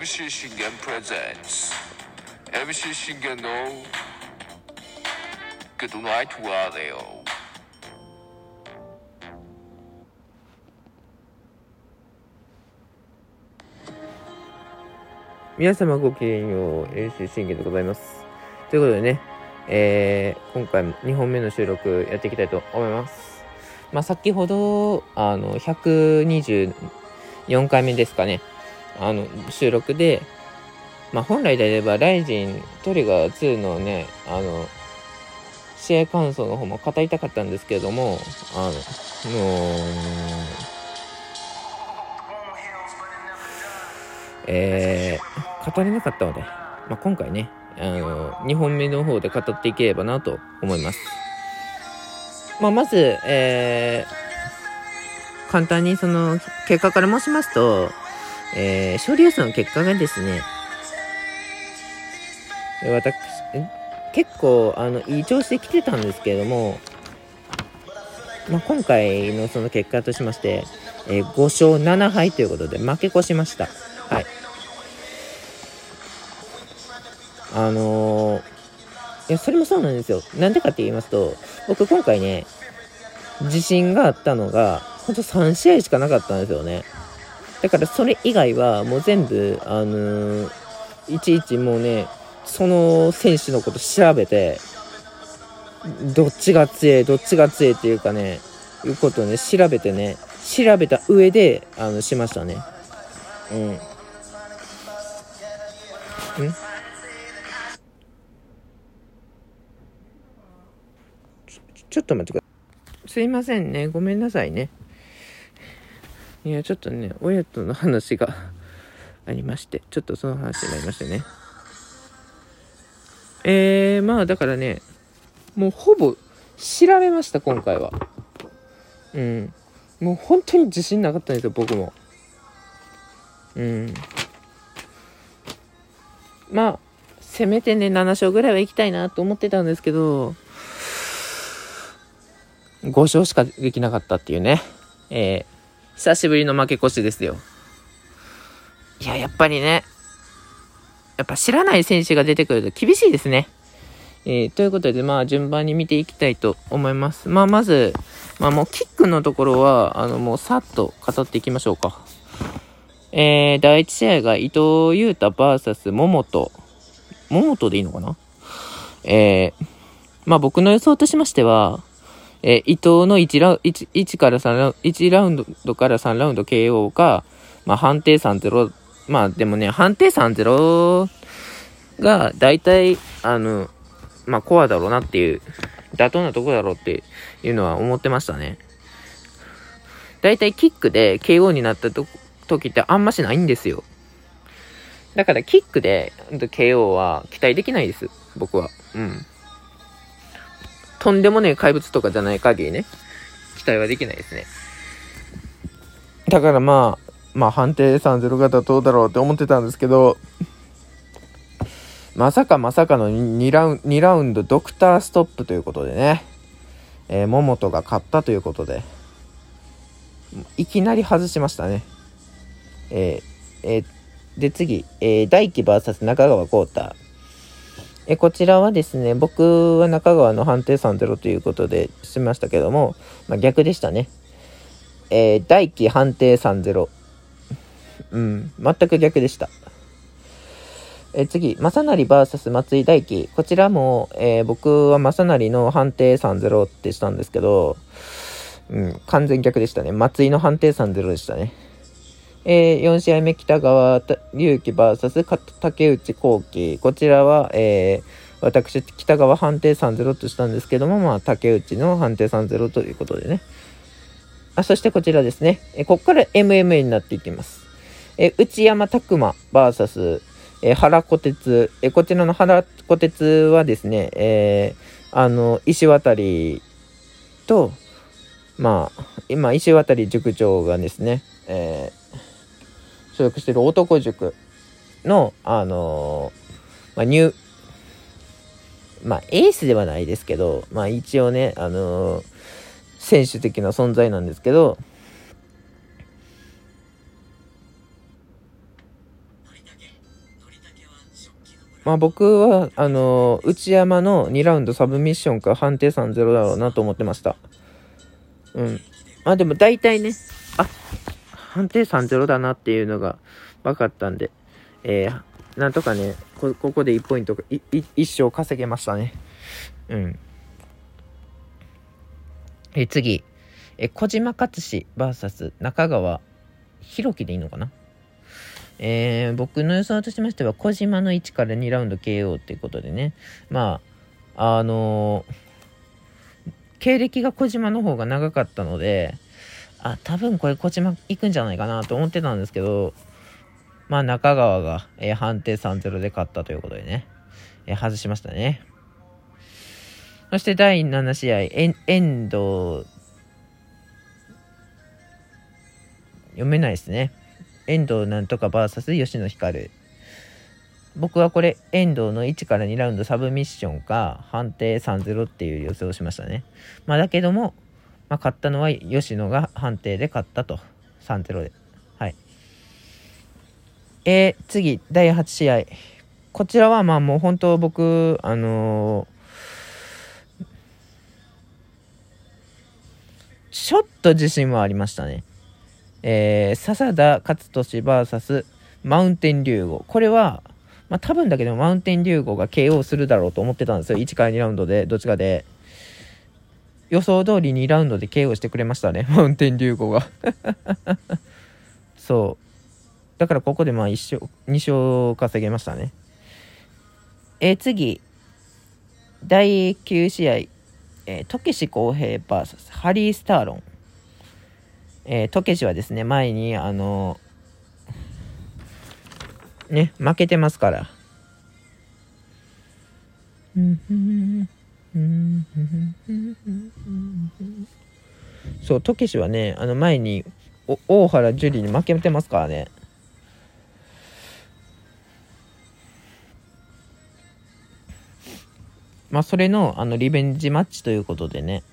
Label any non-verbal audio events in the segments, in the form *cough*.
MC 信玄プレゼンツ MC 信玄のグッドナイトワーデオ皆様ごきげんよう、MC 信玄でございます。ということでね、えー、今回も2本目の収録やっていきたいと思います。まあ、先ほど、あの、124回目ですかね、あの、収録で、まあ、本来であれば、ライジントリガー2のね、あの、試合感想の方も語りたかったんですけれども、あの、もう、えー、語れなかったので、まあ、今回ね、あの、2本目の方で語っていければなと思います。まあ、まず、えー、簡単にその、結果から申しますと、えー、勝利予想の結果がですね、私、結構、あの、いい調子で来てたんですけれども、まあ、今回のその結果としまして、えー、5勝7敗ということで負け越しました。はい。あのー、いや、それもそうなんですよ。なんでかって言いますと、僕今回ね、自信があったのが、ほんと3試合しかなかったんですよね。だからそれ以外はもう全部、あのー、いちいちもうね、その選手のこと調べて、どっちが強い、どっちが強いっていうかね、いうことをね、調べてね、調べた上で、あの、しましたね。うん。ん？ちょちょっと待ってください。すいませんね。ごめんなさいね。いや、ちょっとね、親との話が *laughs* ありまして、ちょっとその話になりましてね。えー、まあだからね、もうほぼ調べました、今回は。うん。もう本当に自信なかったんですよ、僕も。うん。まあ、せめてね、7勝ぐらいは行きたいなと思ってたんですけど、5勝しかできなかったっていうね。えー、久しぶりの負け越しですよ。いや、やっぱりね、やっぱ知らない選手が出てくると厳しいですね。えー、ということで、まあ、順番に見ていきたいと思います。まあ、まず、まあ、もう、キックのところは、あの、もう、さっと語っていきましょうか。えー、第1試合が伊藤優太 VS 桃と、桃とでいいのかな？えー、まあ、僕の予想としましては、えー、伊藤の1ラウ 1, 1から3ラウンド、1ラウンドから3ラウンド KO か、まあ、判定3-0、まあ、でもね、判定3-0が、大体、あの、まあ、コアだろうなっていう、妥当なとこだろうっていうのは思ってましたね。だいたいキックで KO になったと時ってあんましないんですよ。だからキックで KO は期待できないです。僕は。うん。とんでもねえ怪物とかじゃない限りね、期待はできないですね。だからまあ、まあ判定3-0型どうだろうって思ってたんですけど、まさかまさかの 2, ラウン2ラウンドドクターストップということでね、えー、桃とが勝ったということで、いきなり外しましたね。えー、えー、で次、えー、大輝 VS 中川浩太。えこちらはですね、僕は中川の判定3-0ということでしましたけども、まあ、逆でしたね。えー、大輝判定3-0。うん、全く逆でした。え次、正成 VS 松井大輝。こちらも、えー、僕は正成の判定3-0ってしたんですけど、うん、完全逆でしたね。松井の判定3-0でしたね。えー、4試合目、北川隆樹 VS 竹内幸輝。こちらは、えー、私、北川判定3-0としたんですけども、まあ、竹内の判定3-0ということでね。あ、そしてこちらですね。えー、ここから MMA になっていきます。えー、内山拓馬 VS えー、原小鉄、えー、こちらの原小鉄はですね、えー、あの、石渡と、まあ、今、石渡塾長がですね、えー、所属してる男塾の、あのまあ、ニュー、まあ、エースではないですけど、まあ、一応ね、あの選手的な存在なんですけど、まあ僕は、あのー、内山の2ラウンドサブミッションか判定3-0だろうなと思ってました。うん。まあでも大体ね、あ、判定3-0だなっていうのが分かったんで、えー、なんとかね、こここで1ポイント、い1勝稼げましたね。うん。え、次。え、小島勝志 VS 中川弘樹でいいのかな？えー、僕の予想としましては、小島の1から2ラウンド KO っていうことでね、まあ、あのー、経歴が小島の方が長かったので、あ、多分これ小島行くんじゃないかなと思ってたんですけど、まあ中川が、えー、判定3-0で勝ったということでね、えー、外しましたね。そして第7試合、遠藤、読めないですね。遠藤なんとか VS 吉野光。僕はこれ、遠藤の1から2ラウンドサブミッションか、判定3-0っていう予想をしましたね。まあだけども、まあ勝ったのは吉野が判定で勝ったと。3-0で。はい。えー、次、第8試合。こちらはまあもう本当僕、あのーちょっと自信はありましたね。えー、笹田勝利 VS マウンテン竜吾。これは、まあ、多分だけどマウンテン竜吾が KO するだろうと思ってたんですよ。1から2ラウンドで、どっちかで。予想通り2ラウンドで KO してくれましたね。*laughs* マウンテン竜吾が *laughs* そう。だからここでまあ1勝、2勝稼げましたね。えー、次。第9試合。えー、トケシ公平 VS ハリー・スターロン。えー、トケシはですね、前に、あのー、ね、負けてますから。*laughs* そう、トケシはね、あの前に、大原樹里に負けてますからね。まあ、それの、あの、リベンジマッチということでね、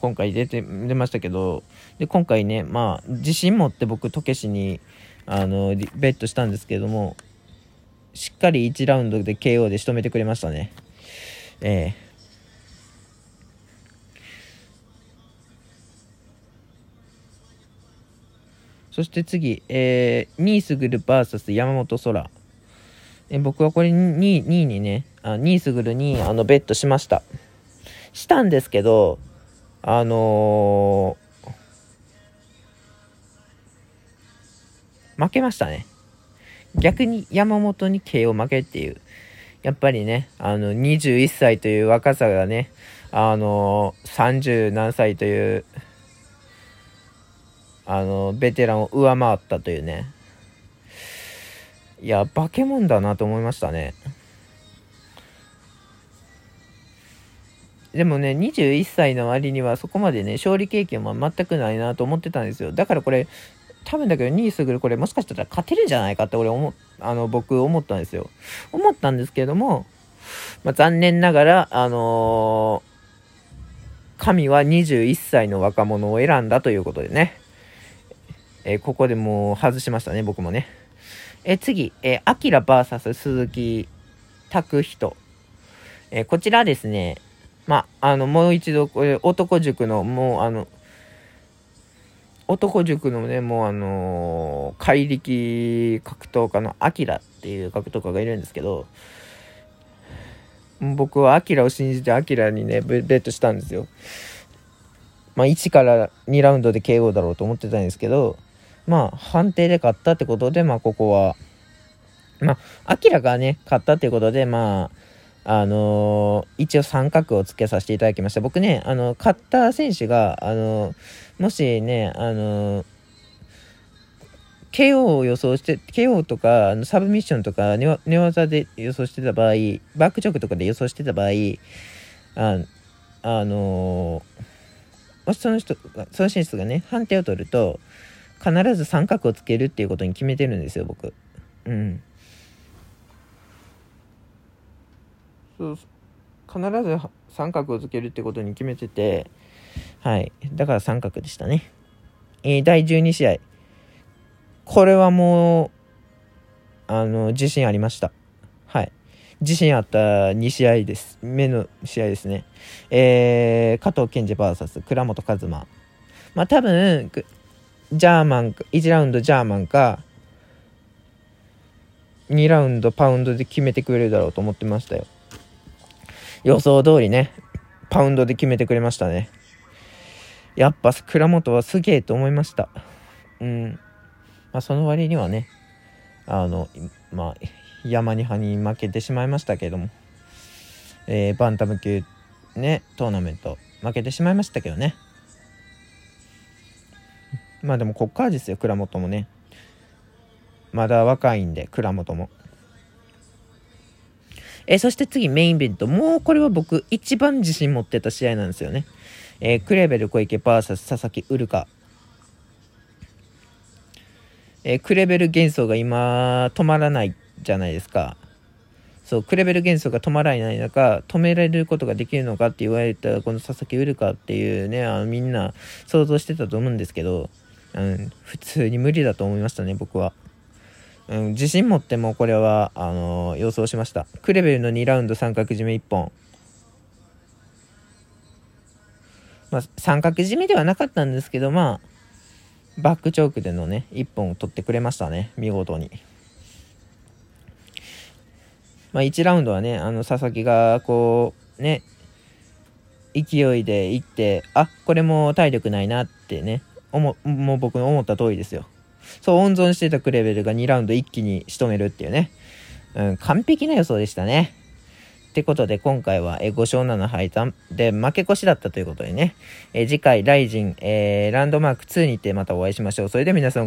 今回出て、出ましたけど、で、今回ね、まあ、自信持って僕、トケシに、あの、ベットしたんですけども、しっかり1ラウンドで KO で仕留めてくれましたね。ええそして次、えー、ニースグル VS 山本空。え僕はこれ 2, 2位にね、あニースグルにあのベットしました。したんですけど、あのー、負けましたね。逆に山本に KO 負けっていう。やっぱりね、あの、21歳という若さがね、あのー、30何歳という、あのベテランを上回ったというね。いや、化け物だなと思いましたね。でもね、21歳の割にはそこまでね、勝利経験も全くないなと思ってたんですよ。だからこれ、多分だけど2位すぐるこれもしかしたら勝てるんじゃないかって俺思、あの、僕思ったんですよ。思ったんですけれども、まあ、残念ながら、あのー、神は21歳の若者を選んだということでね。え、ここでもう外しましたね、僕もね。え、次、えー、アキラ VS 鈴木拓人。え、こちらですね、まあ、あの、もう一度、これ、男塾の、もう、あの、男塾のね、もうあのー、怪力格闘家のアキラっていう格闘家がいるんですけど、僕はアキラを信じてアキラにね、ベットしたんですよ。まあ、1から2ラウンドで KO だろうと思ってたんですけど、まあ、判定で勝ったってことで、まあ、ここは、まあ、アキラがね、勝ったっていうことで、まあ、あのー、一応三角をつけさせていただきました。僕ね、あの、勝った選手が、あのー、もしね、あのー、KO を予想して、KO とか、サブミッションとか寝、寝技で予想してた場合、バックチョークとかで予想してた場合、あ、あのもしその人、その選手がね、判定を取ると、必ず三角をつけるっていうことに決めてるんですよ、僕。うん。そう必ず三角をつけるってことに決めてて、はい。だから三角でしたね。えー、第12試合。これはもう、あの、自信ありました。はい。自信あった2試合です。目の試合ですね。えー、加藤健二 VS 倉本和馬。まあ多分、ジャーマン、1ラウンドジャーマンか、2ラウンドパウンドで決めてくれるだろうと思ってましたよ。予想通りね、パウンドで決めてくれましたね。やっぱ倉本はすげえと思いました。うん。まあその割にはね、あの、まあ、山に派に負けてしまいましたけども、えー、バンタム級ね、トーナメント負けてしまいましたけどね。まあでもこっからですよ、倉本もね。まだ若いんで、倉本も。え、そして次メインイベント。もうこれは僕一番自信持ってた試合なんですよね。えー、クレベル小池 VS 佐々木ウルカ。えー、クレベル幻想が今止まらないじゃないですか。そう、クレベル幻想が止まらない中、止められることができるのかって言われたこの佐々木ウルカっていうね、あのみんな想像してたと思うんですけど、うん、普通に無理だと思いましたね、僕は。うん、自信持ってもこれは、あのー、予想しました。クレベルの2ラウンド三角締め1本。まあ、三角締めではなかったんですけど、まあ、バックチョークでのね、1本を取ってくれましたね、見事に。まあ、1ラウンドはね、あの、佐々木が、こう、ね、勢いでいって、あ、これも体力ないなってね、もう僕の思った通りですよ。そう、温存してたクレベルが2ラウンド一気に仕留めるっていうね。うん、完璧な予想でしたね。ってことで今回は5勝7敗で負け越しだったということでね、え次回ライジン、えー、ランドマーク2にてまたお会いしましょう。それでは皆さん